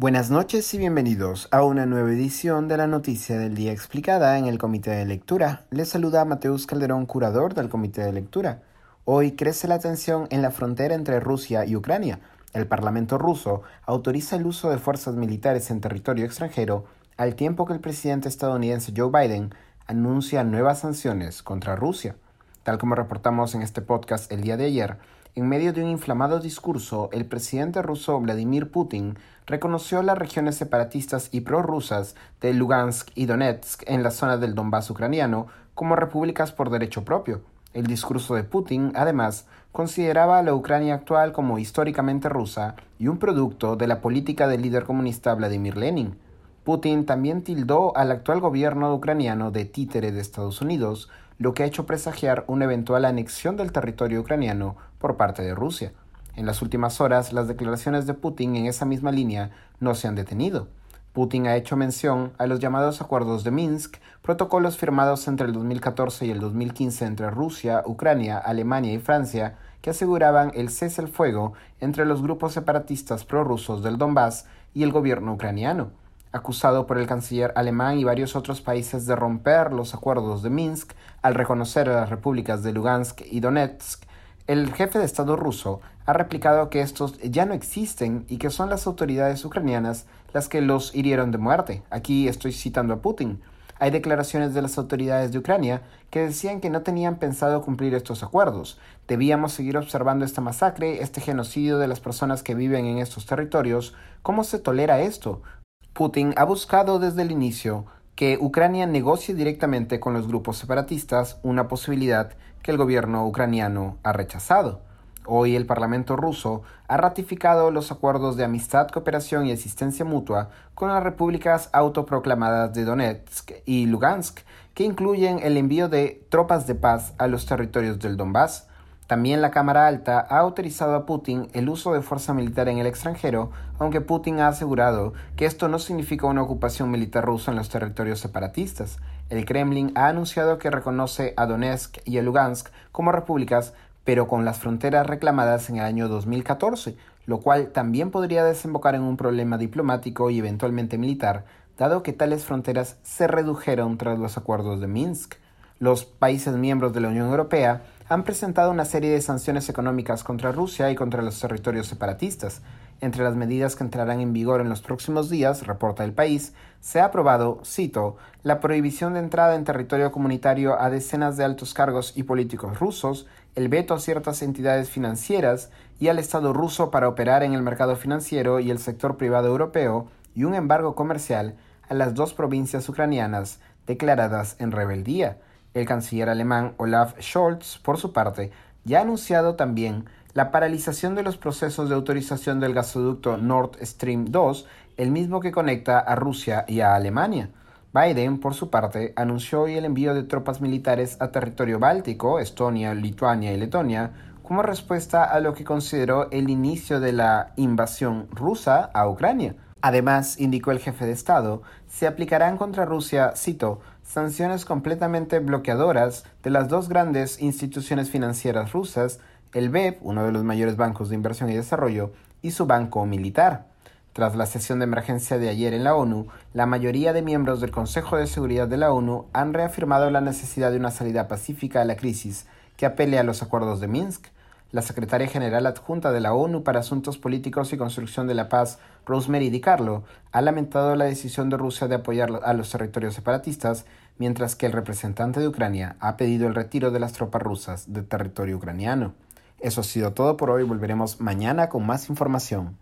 Buenas noches y bienvenidos a una nueva edición de la Noticia del Día explicada en el Comité de Lectura. Les saluda Mateus Calderón, curador del Comité de Lectura. Hoy crece la tensión en la frontera entre Rusia y Ucrania. El Parlamento ruso autoriza el uso de fuerzas militares en territorio extranjero al tiempo que el presidente estadounidense Joe Biden anuncia nuevas sanciones contra Rusia. Tal como reportamos en este podcast el día de ayer, en medio de un inflamado discurso, el presidente ruso Vladimir Putin reconoció las regiones separatistas y prorrusas de Lugansk y Donetsk en la zona del Donbass ucraniano como repúblicas por derecho propio. El discurso de Putin, además, consideraba a la Ucrania actual como históricamente rusa y un producto de la política del líder comunista Vladimir Lenin. Putin también tildó al actual gobierno ucraniano de títere de Estados Unidos, lo que ha hecho presagiar una eventual anexión del territorio ucraniano por parte de Rusia. En las últimas horas, las declaraciones de Putin en esa misma línea no se han detenido. Putin ha hecho mención a los llamados acuerdos de Minsk, protocolos firmados entre el 2014 y el 2015 entre Rusia, Ucrania, Alemania y Francia, que aseguraban el cese al fuego entre los grupos separatistas prorrusos del Donbass y el gobierno ucraniano acusado por el canciller alemán y varios otros países de romper los acuerdos de Minsk al reconocer a las repúblicas de Lugansk y Donetsk, el jefe de Estado ruso ha replicado que estos ya no existen y que son las autoridades ucranianas las que los hirieron de muerte. Aquí estoy citando a Putin. Hay declaraciones de las autoridades de Ucrania que decían que no tenían pensado cumplir estos acuerdos. Debíamos seguir observando esta masacre, este genocidio de las personas que viven en estos territorios. ¿Cómo se tolera esto? Putin ha buscado desde el inicio que Ucrania negocie directamente con los grupos separatistas, una posibilidad que el gobierno ucraniano ha rechazado. Hoy el Parlamento ruso ha ratificado los acuerdos de amistad, cooperación y asistencia mutua con las repúblicas autoproclamadas de Donetsk y Lugansk, que incluyen el envío de tropas de paz a los territorios del Donbass, también la Cámara Alta ha autorizado a Putin el uso de fuerza militar en el extranjero, aunque Putin ha asegurado que esto no significa una ocupación militar rusa en los territorios separatistas. El Kremlin ha anunciado que reconoce a Donetsk y a Lugansk como repúblicas, pero con las fronteras reclamadas en el año 2014, lo cual también podría desembocar en un problema diplomático y eventualmente militar, dado que tales fronteras se redujeron tras los acuerdos de Minsk. Los países miembros de la Unión Europea han presentado una serie de sanciones económicas contra Rusia y contra los territorios separatistas. Entre las medidas que entrarán en vigor en los próximos días, reporta el país, se ha aprobado, cito, la prohibición de entrada en territorio comunitario a decenas de altos cargos y políticos rusos, el veto a ciertas entidades financieras y al Estado ruso para operar en el mercado financiero y el sector privado europeo, y un embargo comercial a las dos provincias ucranianas declaradas en rebeldía. El canciller alemán Olaf Scholz, por su parte, ya ha anunciado también la paralización de los procesos de autorización del gasoducto Nord Stream 2, el mismo que conecta a Rusia y a Alemania. Biden, por su parte, anunció hoy el envío de tropas militares a territorio báltico, Estonia, Lituania y Letonia, como respuesta a lo que consideró el inicio de la invasión rusa a Ucrania. Además, indicó el jefe de Estado, se aplicarán contra Rusia, cito, sanciones completamente bloqueadoras de las dos grandes instituciones financieras rusas, el BEP, uno de los mayores bancos de inversión y desarrollo, y su banco militar. Tras la sesión de emergencia de ayer en la ONU, la mayoría de miembros del Consejo de Seguridad de la ONU han reafirmado la necesidad de una salida pacífica a la crisis que apele a los acuerdos de Minsk, la secretaria general adjunta de la ONU para Asuntos Políticos y Construcción de la Paz, Rosemary DiCarlo, ha lamentado la decisión de Rusia de apoyar a los territorios separatistas, mientras que el representante de Ucrania ha pedido el retiro de las tropas rusas del territorio ucraniano. Eso ha sido todo por hoy, volveremos mañana con más información.